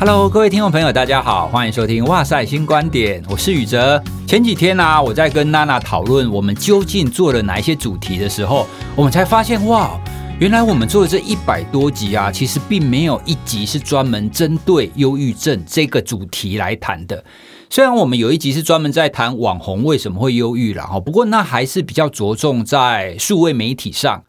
Hello，各位听众朋友，大家好，欢迎收听《哇塞新观点》，我是宇哲。前几天呢、我在跟娜娜讨论我们究竟做了哪一些主题的时候，我们才发现，哇，原来我们做的这一百多集啊，其实并没有一集是专门针对忧郁症这个主题来谈的。虽然我们有一集是专门在谈网红为什么会忧郁了哈，不过那还是比较着重在数位媒体上。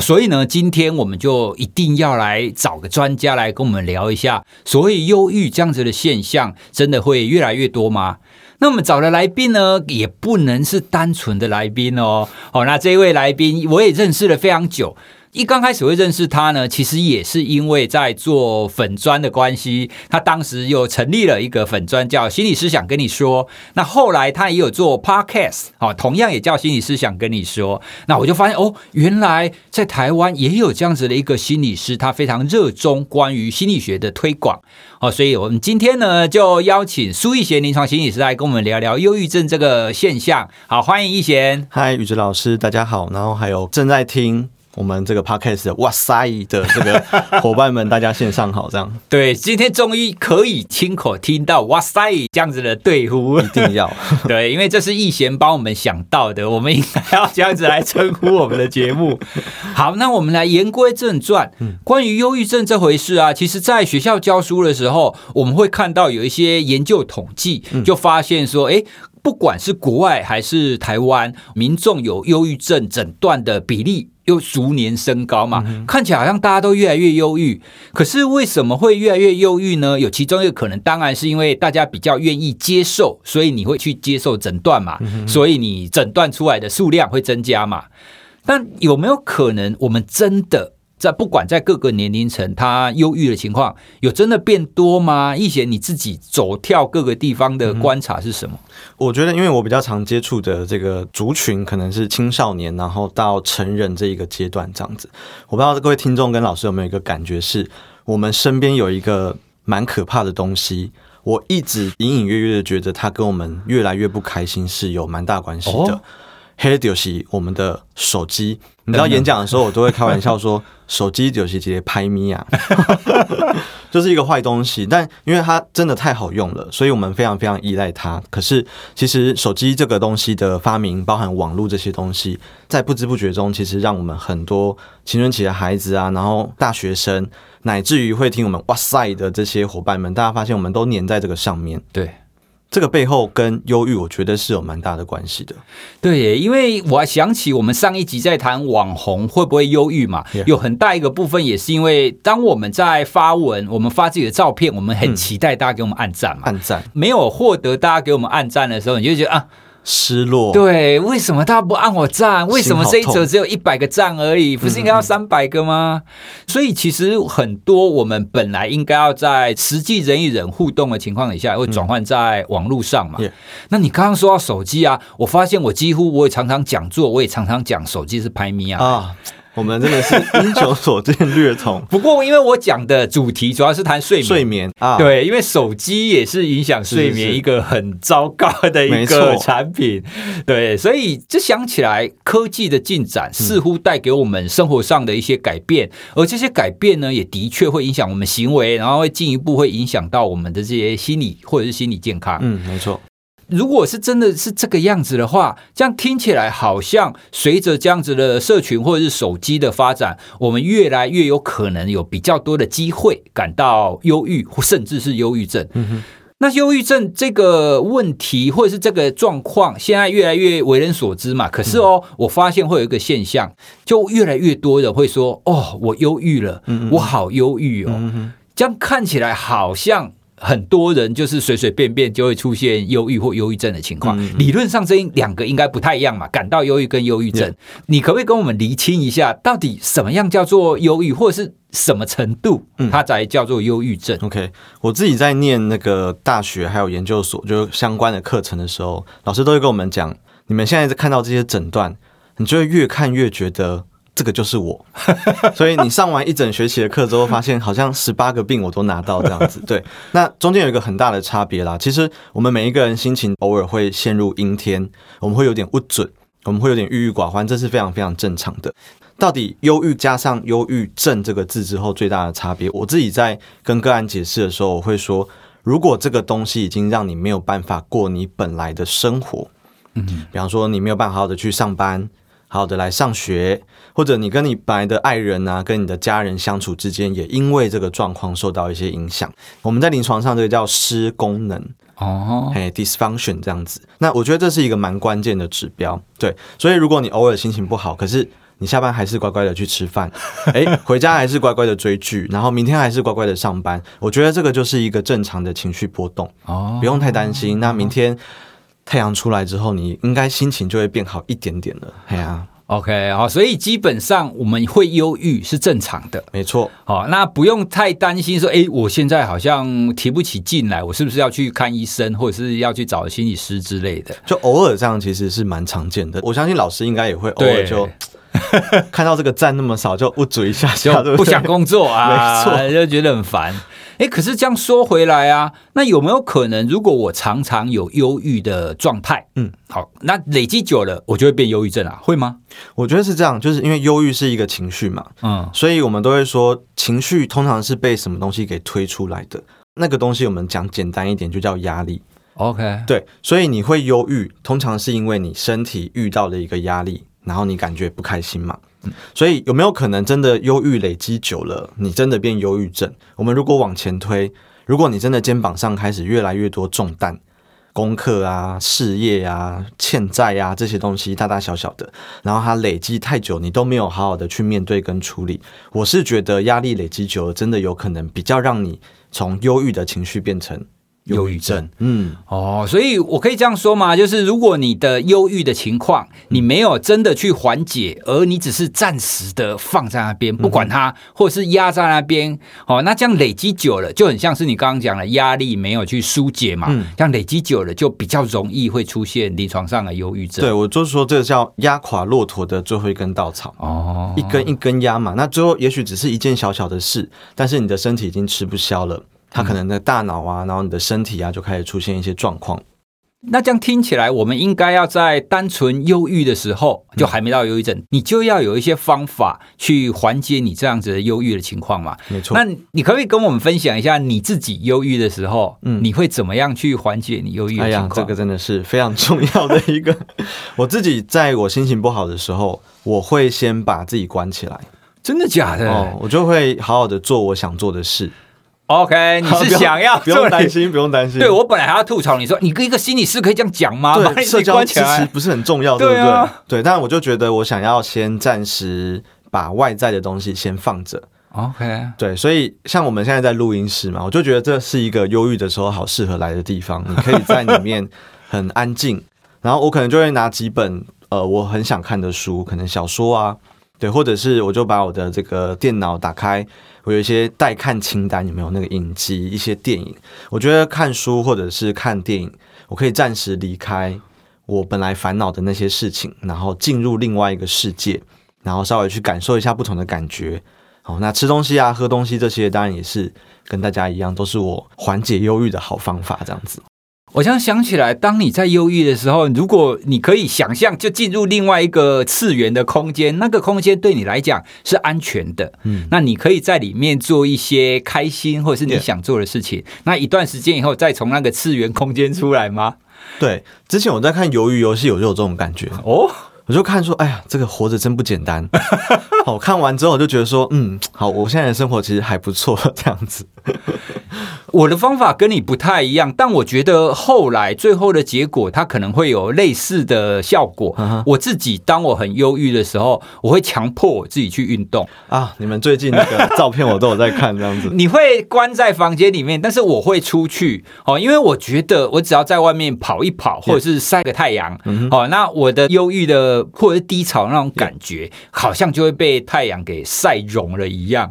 所以呢，今天我们就一定要来找个专家来跟我们聊一下，所以忧郁这样子的现象，真的会越来越多吗？那我们找的来宾呢，也不能是单纯的来宾哦。好，那这位来宾我也认识了非常久。一刚开始会认识他呢，其实也是因为在做粉砖的关系。他当时又成立了一个粉砖，叫“心理师想跟你说”。那后来他也有做 podcast，哦，同样也叫“心理师想跟你说”。那我就发现哦，原来在台湾也有这样子的一个心理师，他非常热衷关于心理学的推广。哦，所以我们今天呢，就邀请苏奕贤临床心理师来跟我们聊聊忧郁症这个现象。好，欢迎奕贤。嗨，宇哲老师，大家好。然后还有正在听。我们这个 podcast 的哇塞的这个伙伴们，大家线上好，这样。对，今天终于可以亲口听到哇塞这样子的对呼，一定要。对，因为这是奕贤帮我们想到的，我们应该要这样子来称呼我们的节目。好，那我们来言归正传，关于忧郁症这回事啊，其实在学校教书的时候，我们会看到有一些研究统计，就发现说，哎。不管是国外还是台湾，民众有忧郁症诊断的比例又逐年升高嘛，嗯、看起来好像大家都越来越忧郁。可是为什么会越来越忧郁呢？有其中一个可能，当然是因为大家比较愿意接受，所以你会去接受诊断嘛，嗯、所以你诊断出来的数量会增加嘛。但有没有可能，我们真的？在不管在各个年龄层，他忧郁的情况有真的变多吗？一贤你自己走跳各个地方的观察是什么？我觉得，因为我比较常接触的这个族群可能是青少年，然后到成人这一个阶段这样子。我不知道各位听众跟老师有没有一个感觉，是我们身边有一个蛮可怕的东西，我一直隐隐约约的觉得它跟我们越来越不开心是有蛮大关系的。哦黑就是我们的手机，你知道演讲的时候，我都会开玩笑说，手机就是直接拍咪啊，就是一个坏东西。但因为它真的太好用了，所以我们非常非常依赖它。可是其实手机这个东西的发明，包含网络这些东西，在不知不觉中，其实让我们很多青春期的孩子啊，然后大学生，乃至于会听我们哇塞的这些伙伴们，大家发现我们都黏在这个上面，对。这个背后跟忧郁，我觉得是有蛮大的关系的。对，因为我还想起我们上一集在谈网红会不会忧郁嘛有很大一个部分也是因为当我们在发文，我们发自己的照片，我们很期待大家给我们按赞嘛，按赞没有获得大家给我们按赞的时候，你就觉得啊。失落，对，为什么他不按我赞？为什么这一则只有一百个赞而已？不是应该要三百个吗？嗯嗯，所以其实很多我们本来应该要在实际人与人互动的情况底下，会转换在网络上嘛。嗯、那你刚刚说到手机啊，我发现我几乎我也常常讲座，我也常常讲手机是拍咪啊。啊我们真的是英雄所见略同。不过，因为我讲的主题主要是谈睡眠，睡眠啊，对，因为手机也是影响睡眠一个很糟糕的一个产品，对，所以就想起来，科技的进展似乎带给我们生活上的一些改变，而这些改变呢，也的确会影响我们行为，然后会进一步会影响到我们的这些心理或者是心理健康。嗯，没错。如果是真的是这个样子的话，这样听起来好像随着这样子的社群或者是手机的发展，我们越来越有可能有比较多的机会感到忧郁，或甚至是忧郁症。嗯哼。那忧郁症这个问题或者是这个状况，现在越来越为人所知嘛。可是哦，我发现会有一个现象，就越来越多人会说：“哦，我忧郁了，我好忧郁哦。”这样看起来好像。很多人就是随随便便就会出现忧郁或忧郁症的情况。理论上这两个应该不太一样嘛，感到忧郁跟忧郁症，你可不可以跟我们厘清一下，到底什么样叫做忧郁，或者是什么程度它才叫做忧郁症？OK，我自己在念那个大学还有研究所就相关的课程的时候，老师都会跟我们讲，你们现在在看到这些诊断，你就会越看越觉得。这个就是我，所以你上完一整学期的课之后，发现好像十八个病我都拿到这样子。对，那中间有一个很大的差别啦。其实我们每一个人心情偶尔会陷入阴天，我们会有点不准，我们会有点郁郁寡欢，这是非常非常正常的。到底忧郁加上忧郁症这个字之后最大的差别，我自己在跟个案解释的时候，我会说，如果这个东西已经让你没有办法过你本来的生活，嗯，比方说你没有办法好好的去上班，好好的来上学，或者你跟你本来的爱人啊，跟你的家人相处之间，也因为这个状况受到一些影响。我们在临床上这个叫失功能哦，嘿，dysfunction 这样子。那我觉得这是一个蛮关键的指标，对。所以如果你偶尔心情不好，可是你下班还是乖乖的去吃饭，诶，回家还是乖乖的追剧，然后明天还是乖乖的上班。我觉得这个就是一个正常的情绪波动哦，不用太担心。那明天太阳出来之后，你应该心情就会变好一点点了。哎呀，OK，好，所以基本上我们会忧郁是正常的，没错。好，那不用太担心说，诶，我现在好像提不起劲来，我是不是要去看医生，或者是要去找心理师之类的？就偶尔这样，其实是蛮常见的。我相信老师应该也会偶尔就。看到这个赞那么少，就捂嘴一下下，就不想工作啊，没错，就觉得很烦。哎，可是这样说回来啊，那有没有可能，如果我常常有忧郁的状态，嗯，好，那累积久了，我就会变忧郁症啊？会吗？我觉得是这样，就是因为忧郁是一个情绪嘛，嗯，所以我们都会说，情绪通常是被什么东西给推出来的。那个东西我们讲简单一点，就叫压力。OK，对，所以你会忧郁，通常是因为你身体遇到了一个压力。然后你感觉不开心嘛？所以有没有可能真的忧郁累积久了，你真的变忧郁症？我们如果往前推，如果你真的肩膀上开始越来越多重担，功课啊、事业啊、欠债啊这些东西大大小小的，然后它累积太久，你都没有好好的去面对跟处理，我是觉得压力累积久了，真的有可能比较让你从忧郁的情绪变成。忧郁症，嗯，哦，所以我可以这样说嘛，就是如果你的忧郁的情况，你没有真的去缓解，而你只是暂时的放在那边不管它，或者是压在那边，哦，那这样累积久了，就很像是你刚刚讲的压力没有去疏解嘛，嗯，这样累积久了就比较容易会出现临床上的忧郁症。对，我就是说这个叫压垮骆驼的最后一根稻草，哦，一根一根压嘛，那最后也许只是一件小小的事，但是你的身体已经吃不消了。他可能的大脑啊，然后你的身体啊，就开始出现一些状况。那这样听起来，我们应该要在单纯忧郁的时候，就还没到忧郁症，嗯、你就要有一些方法去缓解你这样子的忧郁的情况嘛？没错。那你可不可以跟我们分享一下你自己忧郁的时候，嗯，你会怎么样去缓解你忧郁的情况？哎呀，这个真的是非常重要的一个。我自己在我心情不好的时候，我会先把自己关起来。真的假的？哦，我就会好好的做我想做的事。OK，你是想要不用担心，不用担心。对，我本来还要吐槽你说，你跟一个心理师可以这样讲吗？对，社交其实不是很重要，对不对？啊、对，但我就觉得我想要先暂时把外在的东西先放着。OK，对，所以像我们现在在录音室嘛，我就觉得这是一个忧郁的时候好适合来的地方。你可以在里面 很安静，然后我可能就会拿几本呃我很想看的书，可能小说啊，对，或者是我就把我的这个电脑打开。我有一些待看清单，有没有那个影集、一些电影？我觉得看书或者是看电影，我可以暂时离开我本来烦恼的那些事情，然后进入另外一个世界，然后稍微去感受一下不同的感觉。好，那吃东西啊、喝东西这些，当然也是跟大家一样，都是我缓解忧郁的好方法。这样子。我现在想起来，当你在忧郁的时候，如果你可以想象，就进入另外一个次元的空间，那个空间对你来讲是安全的，嗯，那你可以在里面做一些开心或者是你想做的事情。那一段时间以后，再从那个次元空间出来吗？对，之前我在看鱿鱼游戏，我就有这种感觉哦。我就看说，哎呀，这个活着真不简单。好，看完之后我就觉得说，嗯，好，我现在的生活其实还不错，这样子。我的方法跟你不太一样，但我觉得后来最后的结果，它可能会有类似的效果。Uh huh. 我自己当我很忧郁的时候，我会强迫我自己去运动啊。你们最近那个照片我都有在看，这样子。你会关在房间里面，但是我会出去哦，因为我觉得我只要在外面跑一跑，或者是晒个太阳.哦，那我的忧郁的。或者是低潮那种感觉，好像就会被太阳给晒融了一样。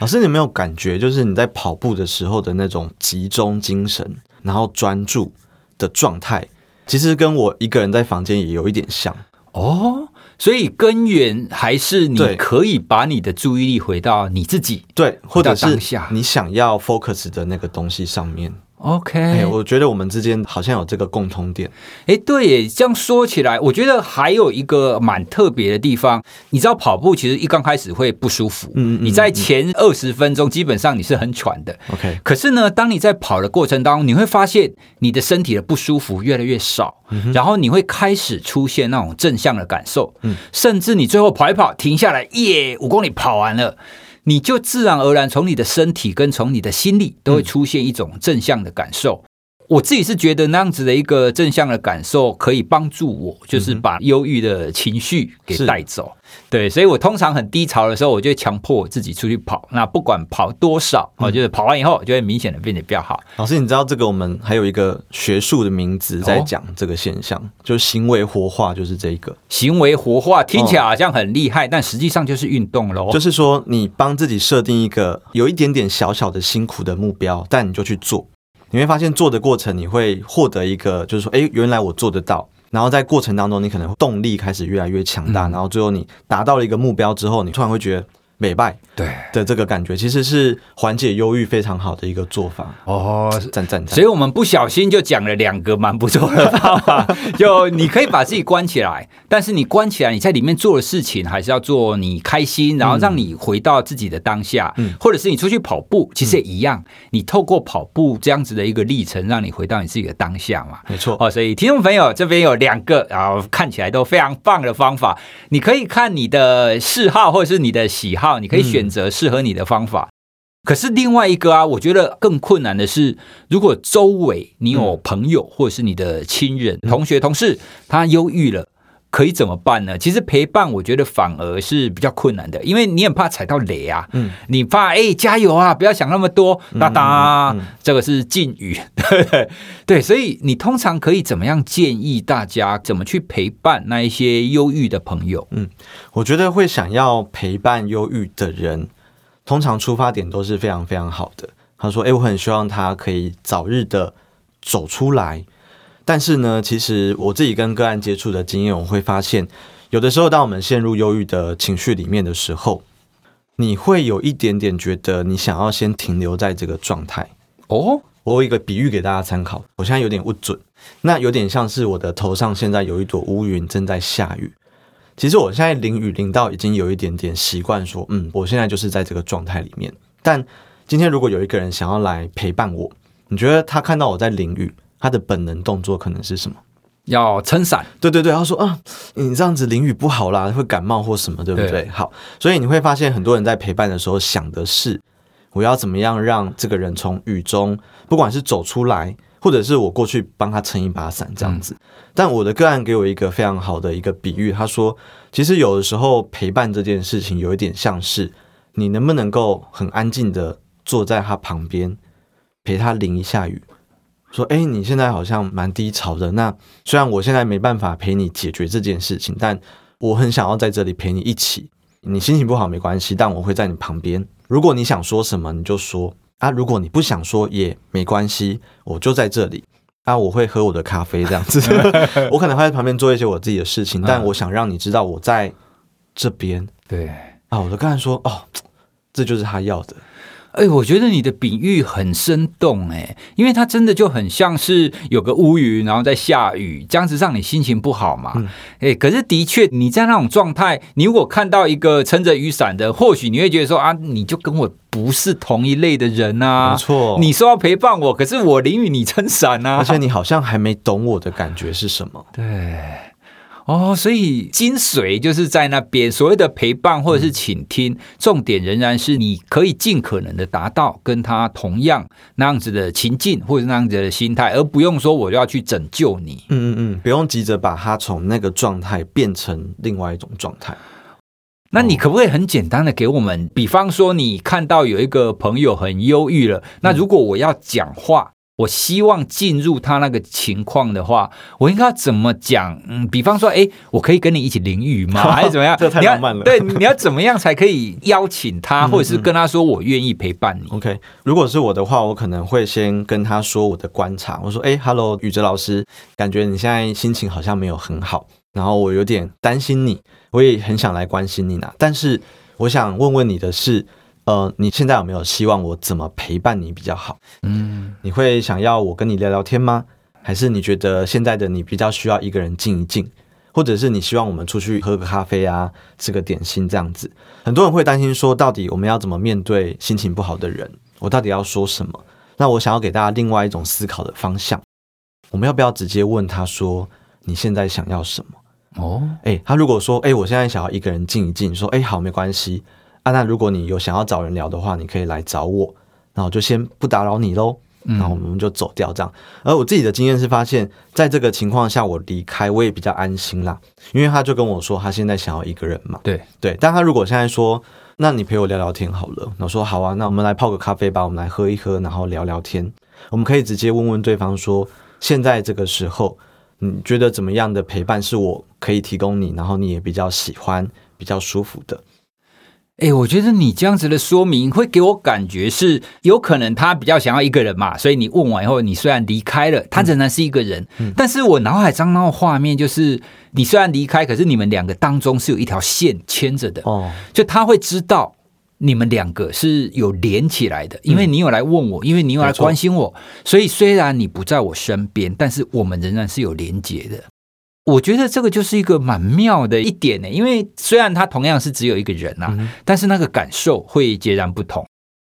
老师，你有没有感觉，就是你在跑步的时候的那种集中精神，然后专注的状态，其实跟我一个人在房间也有一点像哦。所以根源还是你可以把你的注意力回到你自己，对，或者是你想要 focus 的那个东西上面。OK，哎，我觉得我们之间好像有这个共通点。哎，对耶，这样说起来，我觉得还有一个蛮特别的地方。你知道跑步其实一刚开始会不舒服，嗯，嗯，你在前二十分钟基本上你是很喘的。OK，可是呢，当你在跑的过程当中，你会发现你的身体的不舒服越来越少，嗯，然后你会开始出现那种正向的感受，嗯，甚至你最后跑一跑停下来，耶，五公里跑完了。你就自然而然从你的身体跟从你的心里都会出现一种正向的感受。嗯。我自己是觉得那样子的一个正向的感受可以帮助我，就是把忧郁的情绪给带走。对，所以我通常很低潮的时候，我就会强迫我自己出去跑。那不管跑多少，我就是跑完以后就会明显的变得比较好。老师，你知道这个我们还有一个学术的名字在讲这个现象，就是行为活化，就是这个行为活化听起来好像很厉害，但实际上就是运动喽。就是说，你帮自己设定一个有一点点小小的辛苦的目标，但你就去做。你会发现做的过程，你会获得一个，就是说，哎，原来我做得到。然后在过程当中，你可能动力开始越来越强大。然后最后你达到了一个目标之后，你突然会觉得。美拜对。的这个感觉，其实是缓解忧郁非常好的一个做法。哦，赞赞赞！所以我们不小心就讲了两个蛮不错的方法，就你可以把自己关起来，但是你关起来，你在里面做的事情还是要做你开心，然后让你回到自己的当下，嗯，或者是你出去跑步，其实也一样，你透过跑步这样子的一个历程，让你回到你自己的当下嘛，没错。哦。所以听众朋友这边有两个，然后看起来都非常棒的方法，你可以看你的嗜好或者是你的喜好。好，你可以选择适合你的方法。嗯。可是另外一个啊，我觉得更困难的是，如果周围你有朋友或者是你的亲人、同学、同事，他忧郁了。可以怎么办呢？其实陪伴，我觉得反而是比较困难的，因为你很怕踩到雷啊。嗯，你怕哎、欸，加油啊，不要想那么多，哒哒、嗯嗯嗯，这个是禁语。对对，所以你通常可以怎么样建议大家怎么去陪伴那一些忧郁的朋友？嗯，我觉得会想要陪伴忧郁的人，通常出发点都是非常非常好的。他说：“哎，我很希望他可以早日的走出来。”但是呢，其实我自己跟个案接触的经验，我会发现，有的时候当我们陷入忧郁的情绪里面的时候，你会有一点点觉得你想要先停留在这个状态。哦，我有一个比喻给大家参考，我现在有点不准，那有点像是我的头上现在有一朵乌云正在下雨。其实我现在淋雨淋到已经有一点点习惯，说，嗯，我现在就是在这个状态里面。但今天如果有一个人想要来陪伴我，你觉得他看到我在淋雨？他的本能动作可能是什么？要撑伞。对对对，他说啊，你这样子淋雨不好啦，会感冒或什么，对不对？对。好，所以你会发现很多人在陪伴的时候想的是，我要怎么样让这个人从雨中，不管是走出来，或者是我过去帮他撑一把伞这样子。嗯。但我的个案给我一个非常好的一个比喻，他说，其实有的时候陪伴这件事情有一点像是，你能不能够很安静的坐在他旁边，陪他淋一下雨。说，哎，你现在好像蛮低潮的。那虽然我现在没办法陪你解决这件事情，但我很想要在这里陪你一起。你心情不好没关系，但我会在你旁边。如果你想说什么，你就说啊；如果你不想说也没关系，我就在这里啊。我会喝我的咖啡这样子，我可能会在旁边做一些我自己的事情，但我想让你知道我在这边。对啊，我就刚才说哦，这就是他要的。哎，我觉得你的比喻很生动哎，因为它真的就很像是有个乌云，然后在下雨，这样子让你心情不好嘛。哎、嗯，可是的确你在那种状态，你如果看到一个撑着雨伞的，或许你会觉得说啊，你就跟我不是同一类的人啊。没错，你说要陪伴我，可是我淋雨你撑伞啊，而且你好像还没懂我的感觉是什么。对。哦，所以精髓就是在那边，所谓的陪伴或者是倾听，嗯，重点仍然是你可以尽可能的达到跟他同样那样子的情境或者那样子的心态，而不用说我就要去拯救你。嗯嗯嗯，不用急着把他从那个状态变成另外一种状态。那你可不可以很简单的给我们，比方说你看到有一个朋友很忧郁了，那如果我要讲话，我希望进入他那个情况的话，我应该怎么讲？嗯，比方说，哎，我可以跟你一起淋雨吗？还是怎么样？这太浪漫了。对，你要怎么样才可以邀请他，或者是跟他说我愿意陪伴你？OK，如果是我的话，我可能会先跟他说我的观察。我说，哎，Hello，宇哲老师，感觉你现在心情好像没有很好，然后我有点担心你，我也很想来关心你呢。但是我想问问你的是，呃，你现在有没有希望我怎么陪伴你比较好？嗯，你会想要我跟你聊聊天吗？还是你觉得现在的你比较需要一个人静一静？或者是你希望我们出去喝个咖啡啊，吃个点心这样子？很多人会担心说，到底我们要怎么面对心情不好的人？我到底要说什么？那我想要给大家另外一种思考的方向，我们要不要直接问他说，你现在想要什么？哦，诶，他如果说，诶，我现在想要一个人静一静，说，诶，好，没关系。啊，那如果你有想要找人聊的话，你可以来找我，那我就先不打扰你喽。然后我们就走掉这样。而我自己的经验是发现，在这个情况下，我离开我也比较安心啦，因为他就跟我说，他现在想要一个人嘛。对对，但他如果现在说，那你陪我聊聊天好了，我说好啊，那我们来泡个咖啡吧，我们来喝一喝，然后聊聊天。我们可以直接问问对方说，现在这个时候，你觉得怎么样的陪伴是我可以提供你，然后你也比较喜欢、比较舒服的。哎，我觉得你这样子的说明会给我感觉是有可能他比较想要一个人嘛，所以你问完以后，你虽然离开了，他仍然是一个人。嗯，但是我脑海中那个画面就是，你虽然离开，可是你们两个当中是有一条线牵着的。哦，就他会知道你们两个是有连起来的，因为你有来问我，因为你有来关心我，所以虽然你不在我身边，但是我们仍然是有连结的。我觉得这个就是一个蛮妙的一点呢，因为虽然他同样是只有一个人啊，嗯、但是那个感受会截然不同。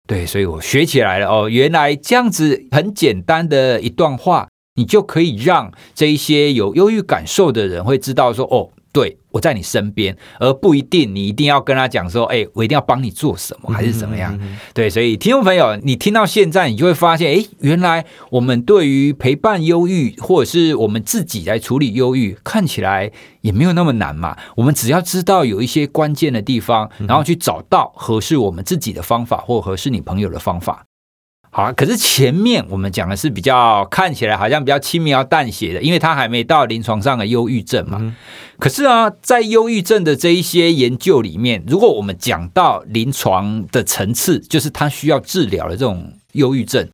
对，所以我学起来了哦，原来这样子很简单的一段话，你就可以让这一些有忧郁感受的人会知道说哦。对，我在你身边，而不一定你一定要跟他讲说，哎，我一定要帮你做什么，还是怎么样？嗯嗯嗯、对，所以听众朋友，你听到现在，你就会发现，哎，原来我们对于陪伴忧郁，或者是我们自己来处理忧郁，看起来也没有那么难嘛。我们只要知道有一些关键的地方，然后去找到合适我们自己的方法，或合适你朋友的方法。好啊，可是前面我们讲的是比较看起来好像比较轻描淡写的，因为他还没到临床上的忧郁症嘛。嗯、可是啊，在忧郁症的这一些研究里面，如果我们讲到临床的层次，就是他需要治疗的这种忧郁症，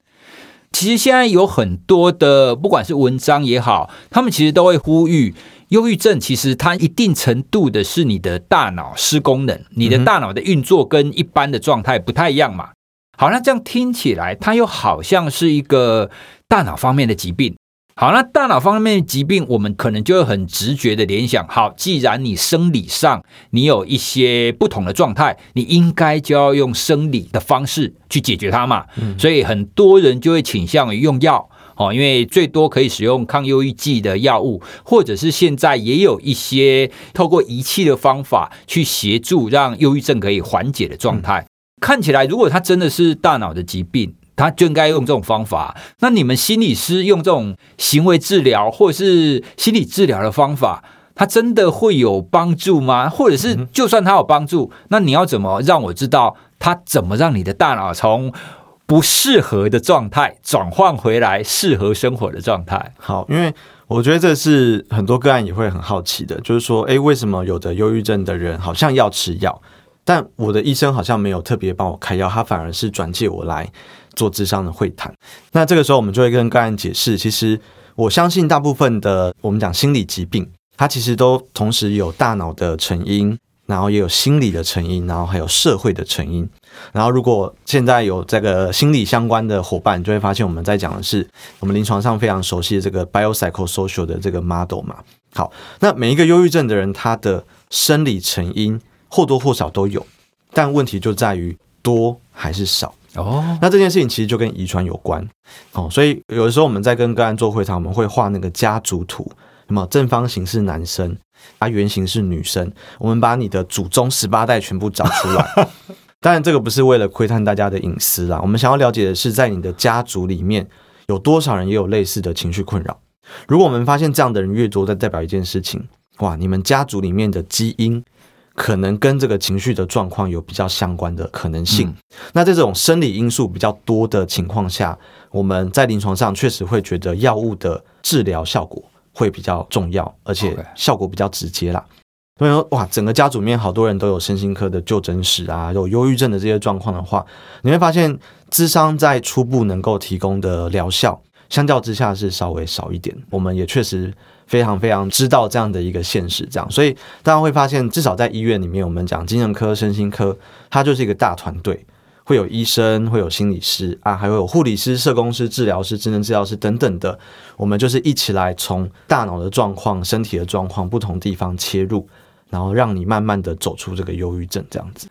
其实现在有很多的，不管是文章也好，他们其实都会呼吁，忧郁症其实它一定程度的是你的大脑失功能，你的大脑的运作跟一般的状态不太一样嘛。好，那这样听起来，它又好像是一个大脑方面的疾病。好，那大脑方面的疾病，我们可能就会很直觉的联想。好，既然你生理上你有一些不同的状态，你应该就要用生理的方式去解决它嘛。嗯。所以很多人就会倾向于用药，哦，因为最多可以使用抗忧郁剂的药物，或者是现在也有一些透过仪器的方法去协助让忧郁症可以缓解的状态。嗯看起来，如果他真的是大脑的疾病，他就应该用这种方法。那你们心理师用这种行为治疗或者是心理治疗的方法，他真的会有帮助吗？或者是就算他有帮助，那你要怎么让我知道他怎么让你的大脑从不适合的状态转换回来适合生活的状态？好，因为我觉得这是很多个案也会很好奇的，就是说，诶，为什么有的忧郁症的人好像要吃药？但我的医生好像没有特别帮我开药，他反而是转介我来做智商的会谈。那这个时候，我们就会跟个案解释，其实我相信大部分的我们讲心理疾病，它其实都同时有大脑的成因，然后也有心理的成因，然后还有社会的成因。然后如果现在有这个心理相关的伙伴，就会发现我们在讲的是我们临床上非常熟悉的这个 biopsychosocial 的这个 model 嘛。好，那每一个忧郁症的人，他的生理成因。或多或少都有，但问题就在于多还是少哦。那这件事情其实就跟遗传有关哦，所以有的时候我们在跟个案做会谈，我们会画那个家族图，那么正方形是男生，它圆形是女生，我们把你的祖宗十八代全部找出来。当然，这个不是为了窥探大家的隐私啦，我们想要了解的是，在你的家族里面有多少人也有类似的情绪困扰。如果我们发现这样的人越多，再代表一件事情，哇，你们家族里面的基因。可能跟这个情绪的状况有比较相关的可能性。嗯、那在这种生理因素比较多的情况下，我们在临床上确实会觉得药物的治疗效果会比较重要，而且效果比较直接啦。所以说，哇，整个家族里面好多人都有身心科的就诊史啊，有忧郁症的这些状况的话，你会发现，智商在初步能够提供的疗效，相较之下是稍微少一点。我们也确实。非常非常知道这样的一个现实，这样，所以大家会发现，至少在医院里面，我们讲精神科、身心科，它就是一个大团队。会有医生，会有心理师啊，还会有护理师、社工师、治疗师、智能治疗师等等的。我们就是一起来从大脑的状况、身体的状况不同地方切入，然后让你慢慢的走出这个忧郁症，这样子。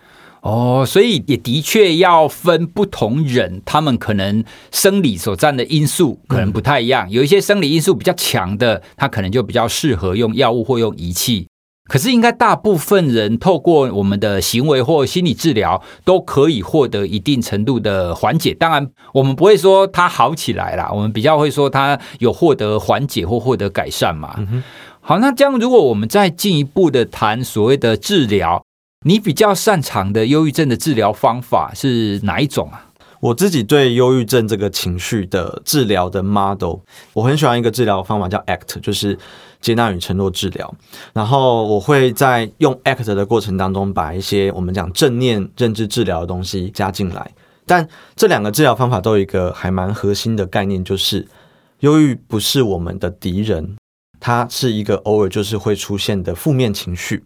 哦，所以也的确要分不同人，他们可能生理所占的因素可能不太一样。嗯、有一些生理因素比较强的，他可能就比较适合用药物或用仪器。可是，应该大部分人透过我们的行为或心理治疗，都可以获得一定程度的缓解。当然，我们不会说他好起来啦，我们比较会说他有获得缓解或获得改善嘛。好，那这样如果我们再进一步的谈所谓的治疗。你比较擅长的忧郁症的治疗方法是哪一种啊？我自己对忧郁症这个情绪的治疗的 model，我很喜欢一个治疗方法叫 ACT，就是接纳与承诺治疗。然后我会在用 ACT 的过程当中，把一些我们讲正念认知治疗的东西加进来。但这两个治疗方法都有一个还蛮核心的概念，就是忧郁不是我们的敌人，它是一个偶尔就是会出现的负面情绪。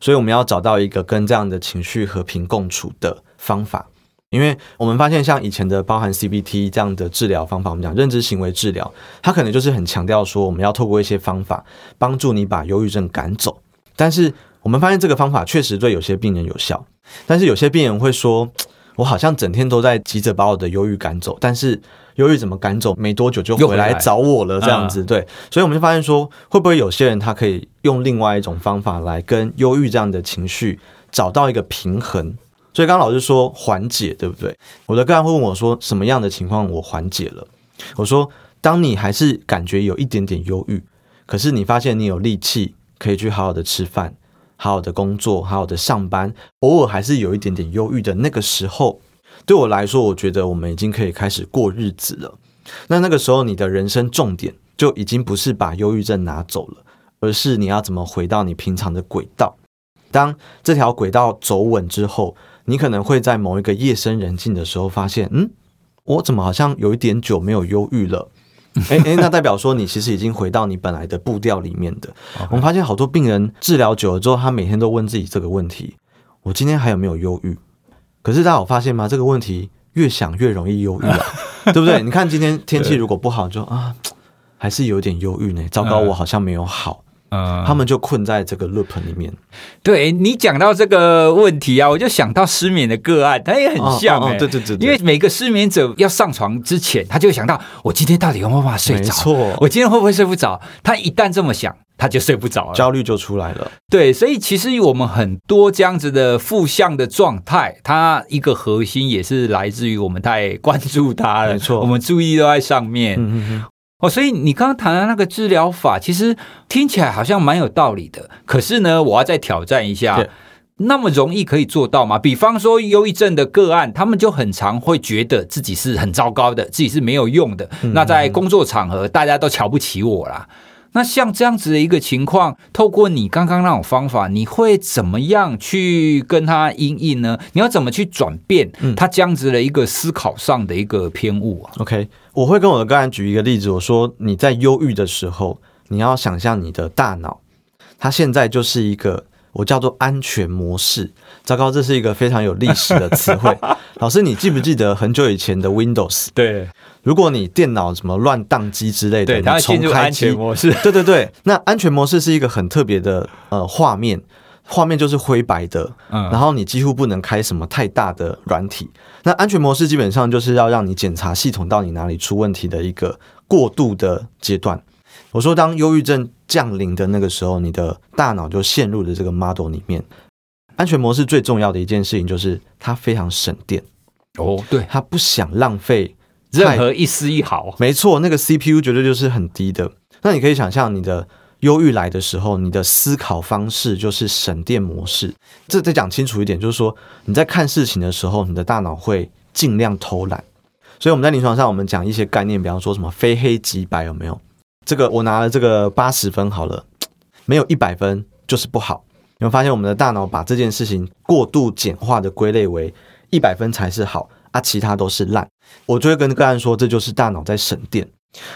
所以我们要找到一个跟这样的情绪和平共处的方法，因为我们发现像以前的包含 CBT 这样的治疗方法，我们讲认知行为治疗，它可能就是很强调说我们要透过一些方法帮助你把忧郁症赶走。但是我们发现这个方法确实对有些病人有效，但是有些病人会说，我好像整天都在急着把我的忧郁赶走，但是。忧郁怎么赶走？没多久就回来找我了，这样子对，所以我们就发现说，会不会有些人他可以用另外一种方法来跟忧郁这样的情绪找到一个平衡？所以刚刚老师说缓解，对不对？我的个案会问我说，什么样的情况我缓解了？我说，当你还是感觉有一点点忧郁，可是你发现你有力气可以去好好的吃饭、好好的工作、好好的上班，偶尔还是有一点点忧郁的那个时候。对我来说，我觉得我们已经可以开始过日子了。那那个时候，你的人生重点就已经不是把忧郁症拿走了，而是你要怎么回到你平常的轨道。当这条轨道走稳之后，你可能会在某一个夜深人静的时候发现，嗯，我怎么好像有一点久没有忧郁了？诶诶，那代表说你其实已经回到你本来的步调里面的。我们发现好多病人治疗久了之后，他每天都问自己这个问题：我今天还有没有忧郁？可是大家有发现吗？这个问题越想越容易忧郁啊，对不对？你看今天天气如果不好就，啊，还是有点忧郁呢。糟糕，我好像没有好。嗯，他们就困在这个 loop 里面。对，你讲到这个问题啊，我就想到失眠的个案，它也很像哎、欸。对对对，因为每个失眠者要上床之前，他就会想到我今天到底有没有办法睡着？没错，我今天会不会睡不着？他一旦这么想。他就睡不着了，焦虑就出来了。对，所以其实我们很多这样子的负向的状态，它一个核心也是来自于我们太关注它了。没错，我们注意都在上面。嗯嗯嗯。哦，所以你刚刚谈的那个治疗法，其实听起来好像蛮有道理的。可是呢，我要再挑战一下，那么容易可以做到吗？比方说，忧郁症的个案，他们就很常会觉得自己是很糟糕的，自己是没有用的。那在工作场合，大家都瞧不起我啦。那像这样子的一个情况，透过你刚刚那种方法，你会怎么样去跟他因应呢？你要怎么去转变他这样子的一个思考上的一个偏误啊？OK，我会跟我的个案举一个例子，我说你在忧郁的时候，你要想象你的大脑，它现在就是一个我叫做安全模式。糟糕，这是一个非常有历史的词汇。老师，你记不记得很久以前的 Windows？对。如果你电脑什么乱宕机之类的，对，它进入安全模式。对对对，那安全模式是一个很特别的呃画面，画面就是灰白的，嗯，然后你几乎不能开什么太大的软体。那安全模式基本上就是要让你检查系统到底哪里出问题的一个过渡的阶段。我说，当忧郁症降临的那个时候，你的大脑就陷入了这个 model 里面。安全模式最重要的一件事情就是它非常省电哦，对，它不想浪费。任何一丝一毫，没错，那个 CPU 绝对就是很低的。那你可以想象，你的忧郁来的时候，你的思考方式就是省电模式。这再讲清楚一点，就是说你在看事情的时候，你的大脑会尽量偷懒。所以我们在临床上，我们讲一些概念，比方说什么非黑即白，有没有？这个我拿了这个八十分好了，没有一百分就是不好。你会发现，我们的大脑把这件事情过度简化的归类为一百分才是好。啊，其他都是烂，我就会跟个案说，这就是大脑在省电。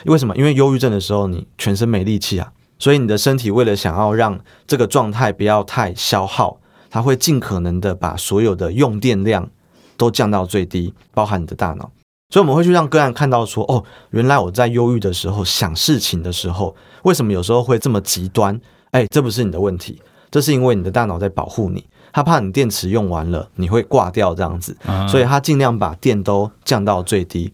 为什么？因为忧郁症的时候，你全身没力气啊，所以你的身体为了想要让这个状态不要太消耗，它会尽可能的把所有的用电量都降到最低，包含你的大脑。所以我们会去让个案看到说，哦，原来我在忧郁的时候想事情的时候，为什么有时候会这么极端？哎，这不是你的问题，这是因为你的大脑在保护你，他怕你电池用完了你会挂掉这样子，所以他尽量把电都降到最低。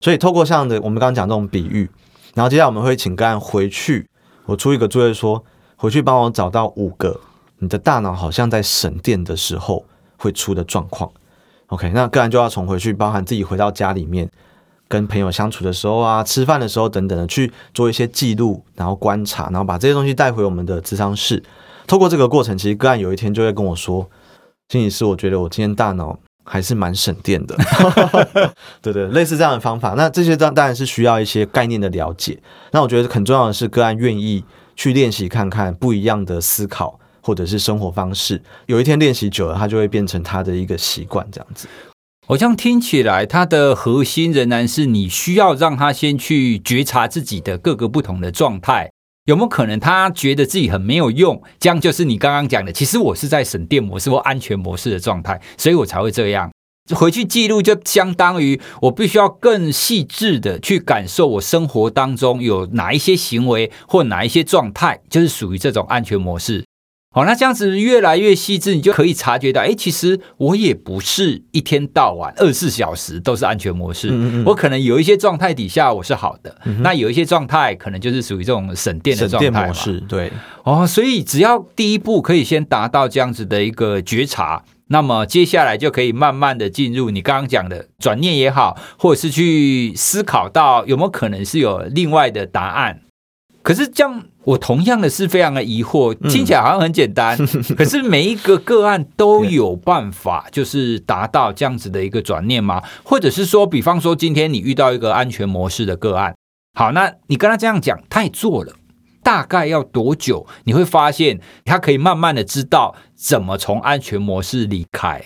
所以透过像的我们刚刚讲这种比喻，然后接下来我们会请个案回去，我出一个作业说，回去帮我找到五个你的大脑好像在省电的时候会出的状况。OK，那个案就要重回去，包含自己回到家里面，跟朋友相处的时候啊，吃饭的时候等等的，去做一些记录，然后观察，然后把这些东西带回我们的智商室。透过这个过程，其实个案有一天就会跟我说：“心理师，我觉得我今天大脑还是蛮省电的。”对对，类似这样的方法。那这些当当然是需要一些概念的了解。那我觉得很重要的是，个案愿意去练习看看不一样的思考。或者是生活方式，有一天练习久了，它就会变成他的一个习惯，这样子。好像听起来，它的核心仍然是你需要让他先去觉察自己的各个不同的状态，有没有可能他觉得自己很没有用？这样就是你刚刚讲的，其实我是在省电模式或安全模式的状态，所以我才会这样。回去记录就相当于我必须要更细致的去感受我生活当中有哪一些行为或哪一些状态，就是属于这种安全模式。好，那这样子越来越细致，你就可以察觉到，哎，其实我也不是一天到晚二十四小时都是安全模式，嗯嗯，我可能有一些状态底下我是好的，嗯、那有一些状态可能就是属于这种省电的状态模式。对，哦，所以只要第一步可以先达到这样子的一个觉察，那么接下来就可以慢慢的进入你刚刚讲的转念也好，或者是去思考到有没有可能是有另外的答案。可是这样，我同样的是非常的疑惑，听起来好像很简单，嗯、可是每一个个案都有办法，就是达到这样子的一个转念吗？或者是说，比方说今天你遇到一个安全模式的个案，好，那你跟他这样讲，他也做了，大概要多久？你会发现他可以慢慢的知道怎么从安全模式离开。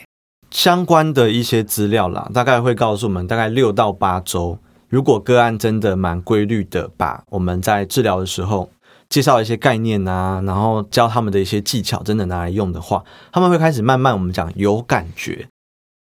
相关的一些资料啦，大概会告诉我们，大概六到八周。如果个案真的蛮规律的，把我们在治疗的时候介绍一些概念啊，然后教他们的一些技巧，真的拿来用的话，他们会开始慢慢我们讲有感觉。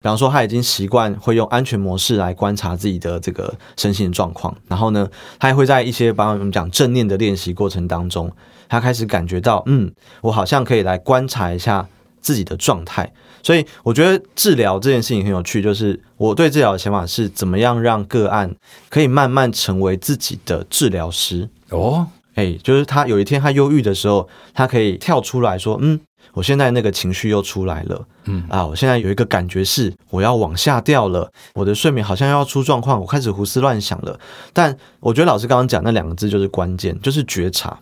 比方说，他已经习惯会用安全模式来观察自己的这个身心状况，然后呢，他还会在一些帮我们讲正念的练习过程当中，他开始感觉到，嗯，我好像可以来观察一下自己的状态。所以我觉得治疗这件事情很有趣，就是我对治疗的想法是怎么样让个案可以慢慢成为自己的治疗师哦，哎，就是他有一天他忧郁的时候，他可以跳出来说，嗯，我现在那个情绪又出来了，嗯啊，我现在有一个感觉是我要往下掉了，我的睡眠好像要出状况，我开始胡思乱想了。但我觉得老师刚刚讲那两个字就是关键，就是觉察。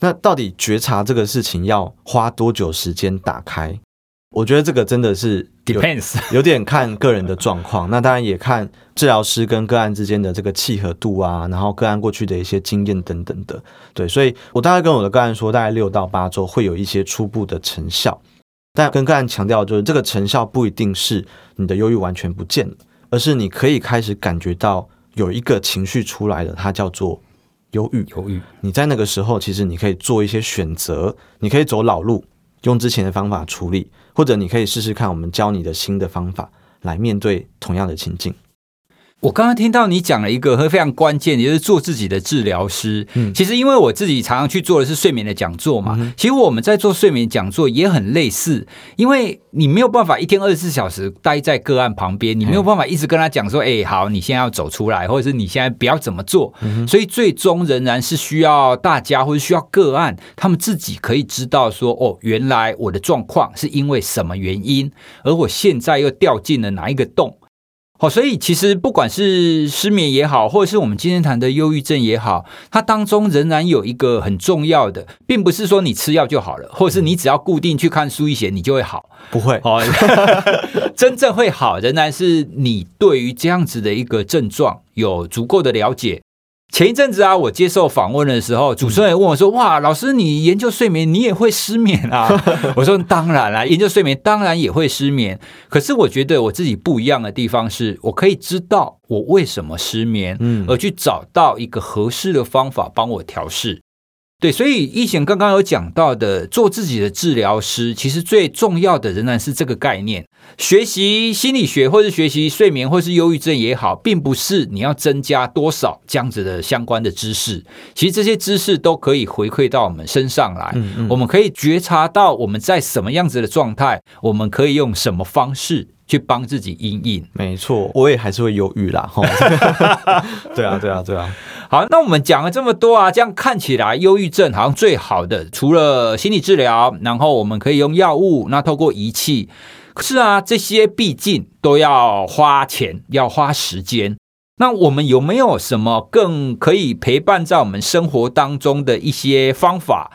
那到底觉察这个事情要花多久时间打开？我觉得这个真的是 depends，有点看个人的状况。那当然也看治疗师跟个案之间的这个契合度啊，然后个案过去的一些经验等等的。对，所以我大概跟我的个案说，大概六到八周会有一些初步的成效。但跟个案强调，就是这个成效不一定是你的忧郁完全不见了，而是你可以开始感觉到有一个情绪出来了，它叫做忧郁。忧郁，你在那个时候其实你可以做一些选择，你可以走老路，用之前的方法处理。或者你可以试试看，我们教你的新的方法来面对同样的情境。我刚刚听到你讲了一个非常关键，也就是做自己的治疗师。嗯，其实因为我自己常常去做的是睡眠的讲座嘛，嗯、其实我们在做睡眠讲座也很类似，因为你没有办法一天二十四小时待在个案旁边，你没有办法一直跟他讲说，哎、欸，好，你现在要走出来，或者是你现在不要怎么做。嗯、所以最终仍然是需要大家或者需要个案，他们自己可以知道说，哦，原来我的状况是因为什么原因，而我现在又掉进了哪一个洞。好，所以其实不管是失眠也好，或者是我们今天谈的忧郁症也好，它当中仍然有一个很重要的，并不是说你吃药就好了，或者是你只要固定去看苏一贤你就会好，不会。好，真正会好，仍然是你对于这样子的一个症状有足够的了解。前一阵子啊，我接受访问的时候，主持人问我说：“哇，老师，你研究睡眠，你也会失眠啊？” 我说：“当然啦，研究睡眠当然也会失眠。可是我觉得我自己不一样的地方是，我可以知道我为什么失眠，嗯，而去找到一个合适的方法帮我调适。对，所以逸贤刚刚有讲到的，做自己的治疗师，其实最重要的仍然是这个概念。学习心理学，或是学习睡眠，或是忧郁症也好，并不是你要增加多少这样子的相关的知识。其实这些知识都可以回馈到我们身上来。嗯嗯，我们可以觉察到我们在什么样子的状态，我们可以用什么方式。去帮自己阴影，没错，我也还是会忧郁啦。对啊，对啊，对啊。好，那我们讲了这么多啊，这样看起来，忧郁症好像最好的，除了心理治疗，然后我们可以用药物，那透过仪器。可是啊，这些毕竟都要花钱，要花时间。那我们有没有什么更可以陪伴在我们生活当中的一些方法？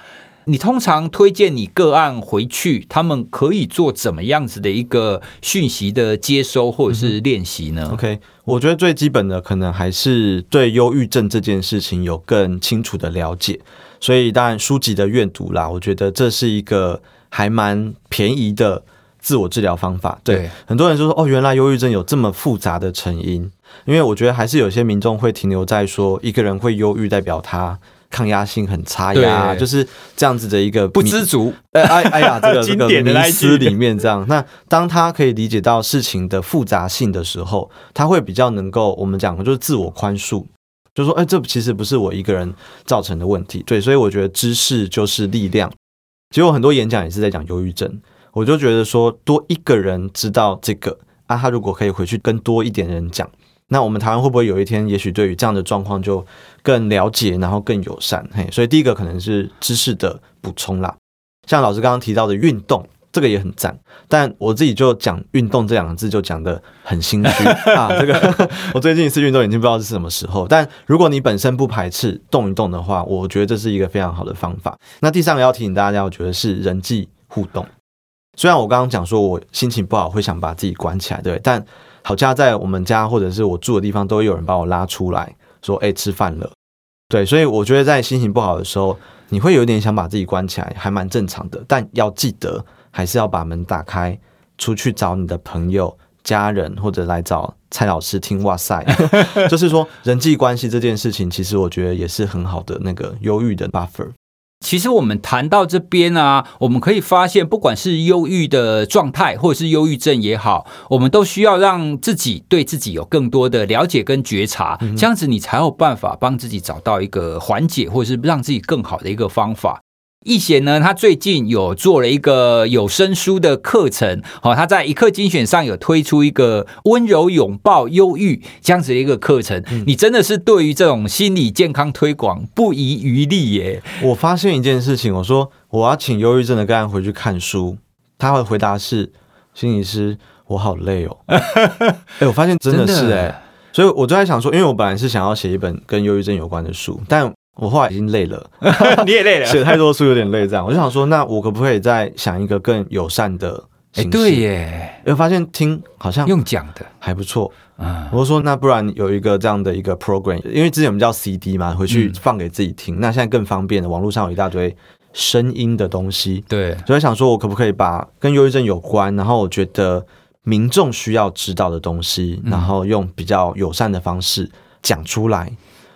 你通常推荐你个案回去，他们可以做怎么样子的一个讯息的接收或者是练习呢？嗯，OK，我觉得最基本的可能还是对忧郁症这件事情有更清楚的了解。所以当然书籍的阅读啦，我觉得这是一个还蛮便宜的自我治疗方法。对，对很多人就说哦，原来忧郁症有这么复杂的成因，因为我觉得还是有些民众会停留在说一个人会忧郁代表他。抗压性很差呀，就是这样子的一个不知足。哎哎哎呀，这个这个迷思里面这样。那当他可以理解到事情的复杂性的时候，他会比较能够我们讲就是自我宽恕，就说哎，这其实不是我一个人造成的问题。对，所以我觉得知识就是力量。其实我很多演讲也是在讲忧郁症，我就觉得说多一个人知道这个啊，他如果可以回去跟多一点人讲。那我们台湾会不会有一天，也许对于这样的状况就更了解，然后更友善？嘿，所以第一个可能是知识的补充啦。像老师刚刚提到的运动，这个也很赞。但我自己就讲运动这两个字就讲的很心虚 啊。这个 我最近一次运动已经不知道是什么时候。但如果你本身不排斥动一动的话，我觉得这是一个非常好的方法。那第三个要提醒大家，我觉得是人际互动。虽然我刚刚讲说我心情不好会想把自己关起来，对，但好家在我们家或者是我住的地方，都会有人把我拉出来说：“哎，吃饭了。”对，所以我觉得在心情不好的时候，你会有点想把自己关起来，还蛮正常的。但要记得，还是要把门打开，出去找你的朋友、家人，或者来找蔡老师听。哇塞，就是说人际关系这件事情，其实我觉得也是很好的那个忧郁的 buffer。其实我们谈到这边啊，我们可以发现，不管是忧郁的状态，或者是忧郁症也好，我们都需要让自己对自己有更多的了解跟觉察，这样子你才有办法帮自己找到一个缓解，或者是让自己更好的一个方法。逸贤呢，他最近有做了一个有声书的课程，好，他在一课精选上有推出一个温柔拥抱忧郁这样子的一个课程。嗯、你真的是对于这种心理健康推广不遗余力耶！我发现一件事情，我说我要请忧郁症的个案回去看书，他的回答是心理师，我好累哦。哎、欸，我发现真的是哎，所以我就在想说，因为我本来是想要写一本跟忧郁症有关的书，但我后来已经累了，你也累了，写太多书有点累。这样，我就想说，那我可不可以再想一个更友善的形式？欸、对耶，我发现听好像用讲的还不错啊。我就说，那不然有一个这样的一个 program，因为之前我们叫 CD 嘛，回去放给自己听。嗯、那现在更方便了，网络上有一大堆声音的东西。对，所以想说，我可不可以把跟忧郁症有关，然后我觉得民众需要知道的东西，然后用比较友善的方式讲出来。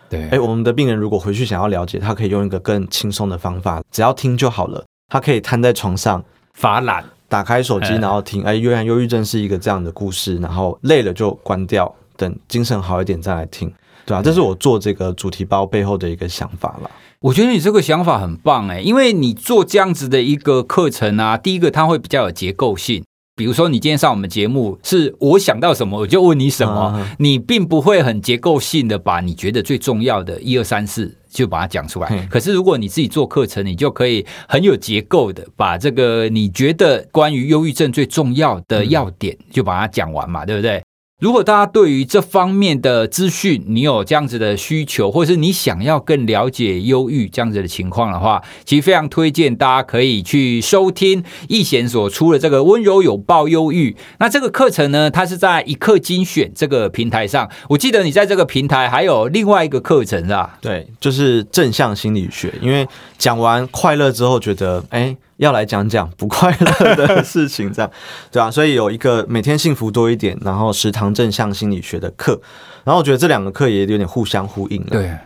对，哎，我们的病人如果回去想要了解，他可以用一个更轻松的方法，只要听就好了。他可以瘫在床上发懒，打开手机然后听。哎，原来忧郁症是一个这样的故事，然后累了就关掉，等精神好一点再来听，对啊？这是我做这个主题包背后的一个想法了。我觉得你这个想法很棒哎，因为你做这样子的一个课程啊，第一个它会比较有结构性。比如说，你今天上我们节目，是我想到什么我就问你什么，你并不会很结构性的把你觉得最重要的一二三四就把它讲出来。可是如果你自己做课程，你就可以很有结构的把这个你觉得关于忧郁症最重要的要点就把它讲完嘛，对不对？如果大家对于这方面的资讯，你有这样子的需求，或者是你想要更了解忧郁这样子的情况的话，其实非常推荐大家可以去收听易贤所出的这个温柔有报忧郁。那这个课程呢，它是在一课精选这个平台上。我记得你在这个平台还有另外一个课程是吧？对，就是正向心理学。因为讲完快乐之后，觉得哎。要来讲讲不快乐的事情，这样 对吧、啊？所以有一个每天幸福多一点，然后食堂正向心理学的课，然后我觉得这两个课也有点互相呼应了。对，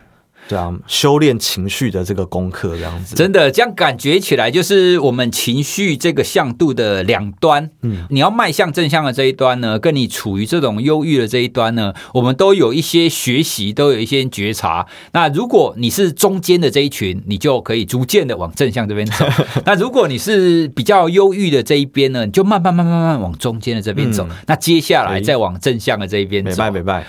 对啊，修炼情绪的这个功课这样子。真的，这样感觉起来就是我们情绪这个向度的两端。嗯，你要迈向正向的这一端呢，跟你处于这种忧郁的这一端呢，我们都有一些学习，都有一些觉察。那如果你是中间的这一群，你就可以逐渐的往正向这边走。那如果你是比较忧郁的这一边呢，你就慢慢慢慢慢慢往中间的这边走。嗯、那接下来再往正向的这一边走。拜拜拜。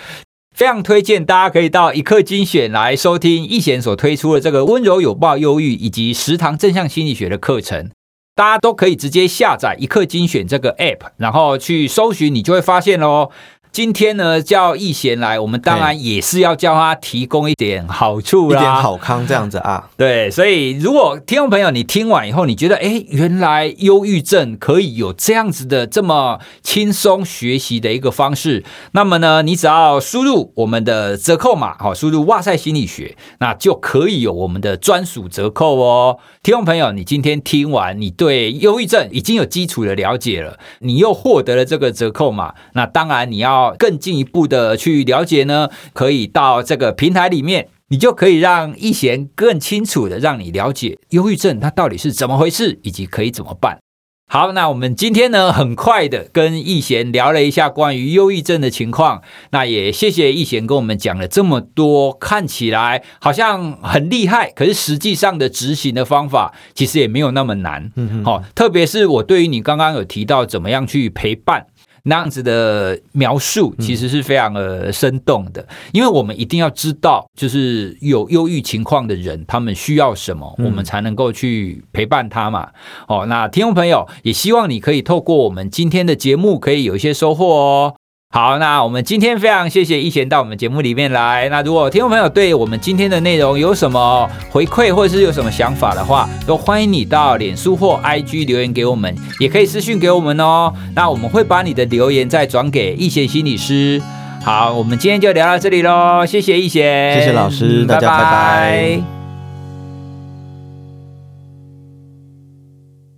非常推荐大家可以到一刻精选来收听易贤所推出的这个温柔有抱忧郁以及食堂正向心理学的课程。大家都可以直接下载一刻精选这个 app，然后去搜寻，你就会发现喽。今天呢，叫易贤来，我们当然也是要叫他提供一点好处啦，一点好康这样子啊。对，所以如果听众朋友你听完以后，你觉得哎，原来忧郁症可以有这样子的这么轻松学习的一个方式，那么呢，你只要输入我们的折扣码，好，输入哇塞心理学，那就可以有我们的专属折扣哦。听众朋友，你今天听完，你对忧郁症已经有基础的了解了，你又获得了这个折扣码，那当然你要。更进一步的去了解呢，可以到这个平台里面，你就可以让易贤更清楚的让你了解忧郁症它到底是怎么回事，以及可以怎么办。好，那我们今天呢，很快的跟易贤聊了一下关于忧郁症的情况，那也谢谢易贤跟我们讲了这么多，看起来好像很厉害，可是实际上的执行的方法其实也没有那么难。嗯哼，好，特别是我对于你刚刚有提到怎么样去陪伴。那样子的描述其实是非常的生动的，因为我们一定要知道，就是有忧郁情况的人，他们需要什么，我们才能够去陪伴他嘛。哦，那听众朋友也希望你可以透过我们今天的节目，可以有一些收获哦。好，那我们今天非常谢谢易贤到我们节目里面来。那如果听众朋友对我们今天的内容有什么回馈，或者是有什么想法的话，都欢迎你到脸书或 IG 留言给我们，也可以私讯给我们哦。那我们会把你的留言再转给易贤心理师。好，我们今天就聊到这里喽，谢谢易贤，谢谢老师，大家拜拜。拜拜。